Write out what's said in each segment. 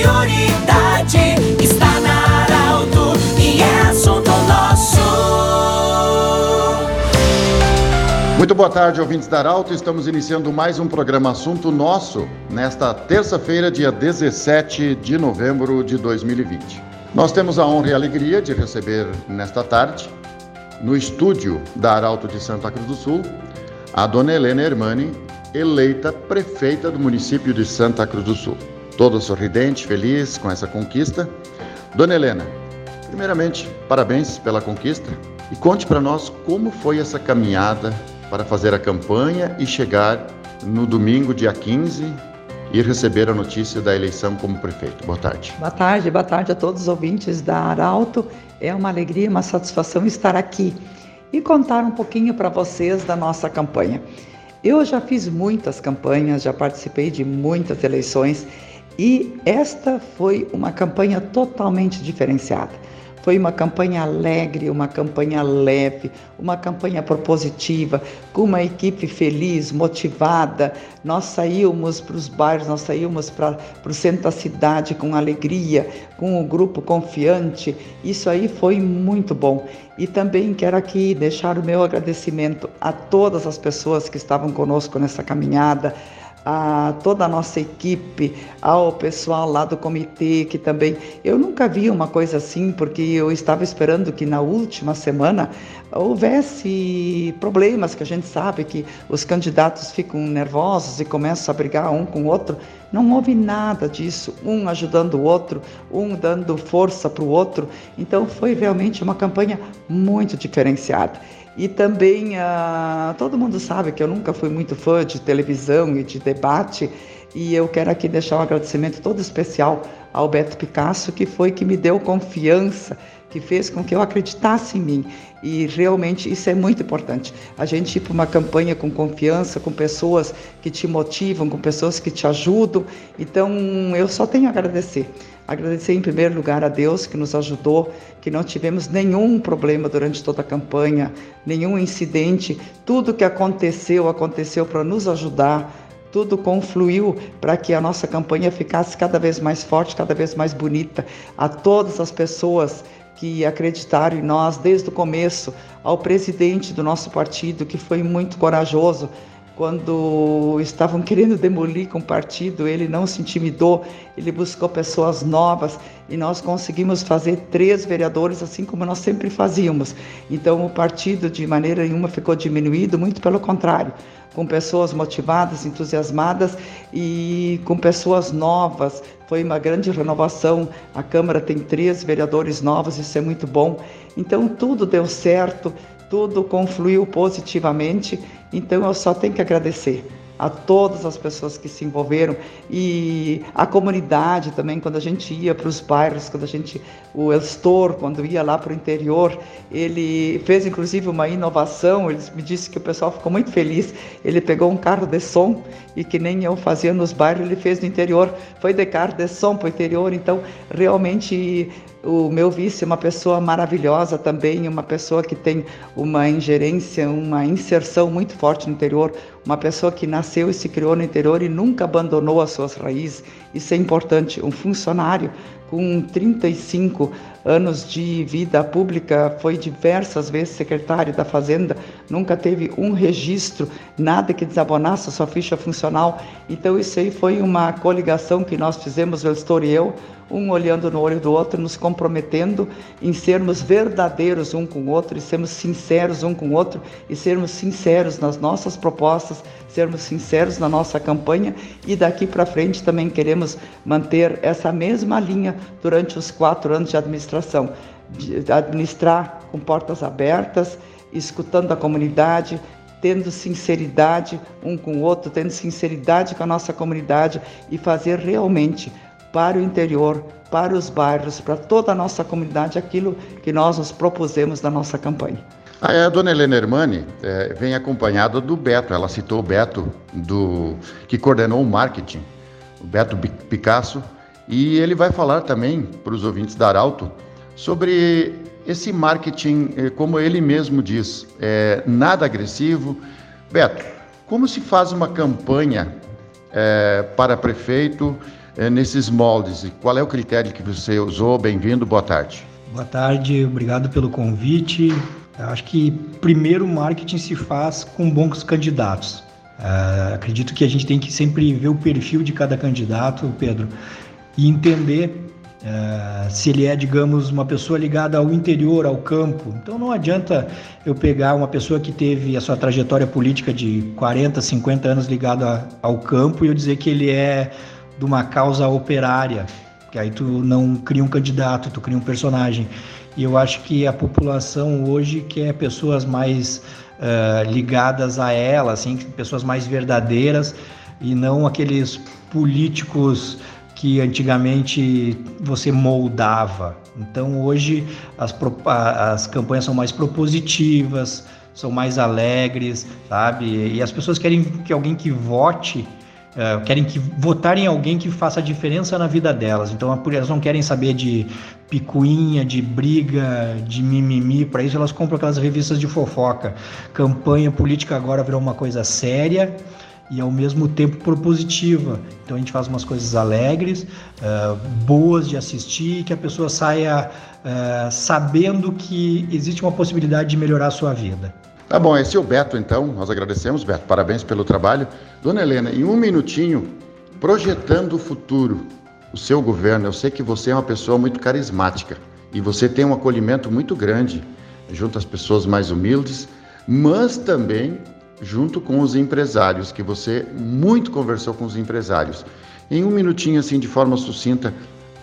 prioridade está na Arauto e é assunto nosso. Muito boa tarde, ouvintes da Arauto. Estamos iniciando mais um programa Assunto Nosso nesta terça-feira, dia 17 de novembro de 2020. Nós temos a honra e a alegria de receber nesta tarde, no estúdio da Arauto de Santa Cruz do Sul, a dona Helena Hermani, eleita prefeita do município de Santa Cruz do Sul. Toda sorridente, feliz com essa conquista. Dona Helena, primeiramente, parabéns pela conquista e conte para nós como foi essa caminhada para fazer a campanha e chegar no domingo, dia 15, e receber a notícia da eleição como prefeito. Boa tarde. Boa tarde, boa tarde a todos os ouvintes da Arauto. É uma alegria, uma satisfação estar aqui e contar um pouquinho para vocês da nossa campanha. Eu já fiz muitas campanhas, já participei de muitas eleições e esta foi uma campanha totalmente diferenciada. Foi uma campanha alegre, uma campanha leve, uma campanha propositiva, com uma equipe feliz, motivada. Nós saímos para os bairros, nós saímos para, o centro da cidade com alegria, com o um grupo confiante. Isso aí foi muito bom. E também quero aqui deixar o meu agradecimento a todas as pessoas que estavam conosco nessa caminhada a toda a nossa equipe, ao pessoal lá do comitê que também. Eu nunca vi uma coisa assim, porque eu estava esperando que na última semana houvesse problemas, que a gente sabe que os candidatos ficam nervosos e começam a brigar um com o outro. Não houve nada disso, um ajudando o outro, um dando força para o outro. Então foi realmente uma campanha muito diferenciada. E também uh, todo mundo sabe que eu nunca fui muito fã de televisão e de debate, e eu quero aqui deixar um agradecimento todo especial ao Beto Picasso, que foi que me deu confiança, que fez com que eu acreditasse em mim. E realmente isso é muito importante. A gente ir para uma campanha com confiança, com pessoas que te motivam, com pessoas que te ajudam. Então eu só tenho a agradecer. Agradecer em primeiro lugar a Deus que nos ajudou, que não tivemos nenhum problema durante toda a campanha, nenhum incidente. Tudo que aconteceu, aconteceu para nos ajudar. Tudo confluiu para que a nossa campanha ficasse cada vez mais forte, cada vez mais bonita. A todas as pessoas que acreditaram em nós desde o começo, ao presidente do nosso partido, que foi muito corajoso, quando estavam querendo demolir com o partido, ele não se intimidou, ele buscou pessoas novas e nós conseguimos fazer três vereadores, assim como nós sempre fazíamos. Então, o partido, de maneira nenhuma, ficou diminuído, muito pelo contrário, com pessoas motivadas, entusiasmadas e com pessoas novas. Foi uma grande renovação. A Câmara tem três vereadores novos, isso é muito bom. Então, tudo deu certo tudo confluiu positivamente, então eu só tenho que agradecer a todas as pessoas que se envolveram e a comunidade também, quando a gente ia para os bairros, quando a gente, o Elstor, quando ia lá para o interior, ele fez inclusive uma inovação, ele me disse que o pessoal ficou muito feliz, ele pegou um carro de som e que nem eu fazia nos bairros, ele fez no interior, foi de carro de som para o interior, então realmente o meu vice é uma pessoa maravilhosa também, uma pessoa que tem uma ingerência, uma inserção muito forte no interior, uma pessoa que nasceu e se criou no interior e nunca abandonou as suas raízes. Isso é importante. Um funcionário com 35 anos de vida pública, foi diversas vezes secretário da Fazenda, nunca teve um registro, nada que desabonasse a sua ficha funcional. Então, isso aí foi uma coligação que nós fizemos, o Estor e eu, um olhando no olho do outro, nos comprometendo em sermos verdadeiros um com o outro e sermos sinceros um com o outro e sermos sinceros nas nossas propostas, sermos sinceros na nossa campanha e daqui para frente também queremos manter essa mesma linha durante os quatro anos de administração, de administrar com portas abertas, escutando a comunidade, tendo sinceridade um com o outro, tendo sinceridade com a nossa comunidade e fazer realmente para o interior, para os bairros, para toda a nossa comunidade, aquilo que nós nos propusemos na nossa campanha. A dona Helena Hermani é, vem acompanhada do Beto, ela citou o Beto, do, que coordenou o marketing, o Beto Picasso, e ele vai falar também para os ouvintes da Arauto sobre esse marketing, é, como ele mesmo diz, é, nada agressivo. Beto, como se faz uma campanha é, para prefeito é, nesses moldes. E qual é o critério que você usou? Bem-vindo, boa tarde. Boa tarde, obrigado pelo convite. Acho que primeiro o marketing se faz com bons candidatos. Uh, acredito que a gente tem que sempre ver o perfil de cada candidato, Pedro, e entender uh, se ele é, digamos, uma pessoa ligada ao interior, ao campo. Então não adianta eu pegar uma pessoa que teve a sua trajetória política de 40, 50 anos ligada ao campo e eu dizer que ele é de uma causa operária, que aí tu não cria um candidato, tu cria um personagem. E eu acho que a população hoje quer pessoas mais uh, ligadas a ela, assim, pessoas mais verdadeiras e não aqueles políticos que antigamente você moldava. Então hoje as, as campanhas são mais propositivas, são mais alegres, sabe? E as pessoas querem que alguém que vote Uh, querem que votar em alguém que faça diferença na vida delas. Então elas não querem saber de picuinha, de briga, de mimimi. Para isso elas compram aquelas revistas de fofoca. Campanha política agora virou uma coisa séria e ao mesmo tempo propositiva. Então a gente faz umas coisas alegres, uh, boas de assistir, que a pessoa saia uh, sabendo que existe uma possibilidade de melhorar a sua vida. Tá bom, esse é o Beto, então. Nós agradecemos, Beto. Parabéns pelo trabalho. Dona Helena, em um minutinho, projetando o futuro, o seu governo, eu sei que você é uma pessoa muito carismática e você tem um acolhimento muito grande junto às pessoas mais humildes, mas também junto com os empresários, que você muito conversou com os empresários. Em um minutinho, assim, de forma sucinta,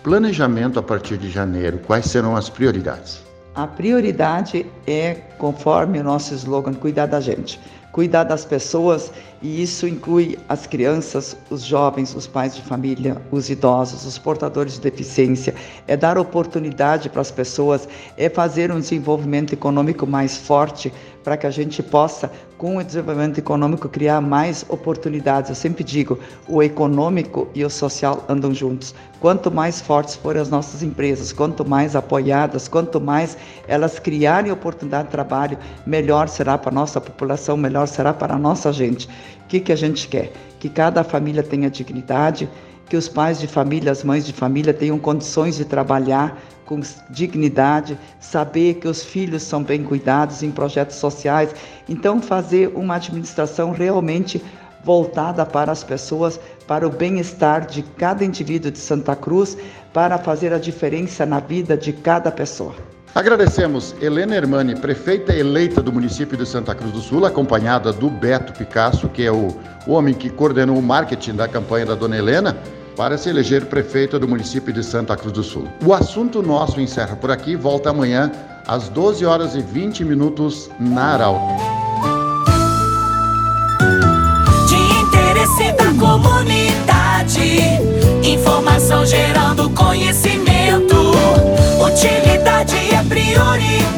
planejamento a partir de janeiro, quais serão as prioridades? A prioridade é, conforme o nosso slogan, cuidar da gente, cuidar das pessoas, e isso inclui as crianças, os jovens, os pais de família, os idosos, os portadores de deficiência, é dar oportunidade para as pessoas, é fazer um desenvolvimento econômico mais forte para que a gente possa, com o desenvolvimento econômico, criar mais oportunidades. Eu sempre digo, o econômico e o social andam juntos. Quanto mais fortes forem as nossas empresas, quanto mais apoiadas, quanto mais elas criarem oportunidade de trabalho, melhor será para a nossa população, melhor será para a nossa gente. O que, que a gente quer? Que cada família tenha dignidade, que os pais de família, as mães de família tenham condições de trabalhar com dignidade, saber que os filhos são bem cuidados em projetos sociais. Então, fazer uma administração realmente voltada para as pessoas, para o bem-estar de cada indivíduo de Santa Cruz, para fazer a diferença na vida de cada pessoa. Agradecemos Helena Hermani, prefeita eleita do município de Santa Cruz do Sul, acompanhada do Beto Picasso, que é o homem que coordenou o marketing da campanha da Dona Helena para se eleger prefeito do município de Santa Cruz do Sul. O assunto nosso encerra por aqui, volta amanhã às 12 horas e 20 minutos na Arauto. De interesse da comunidade, informação gerando conhecimento, utilidade é prioridade.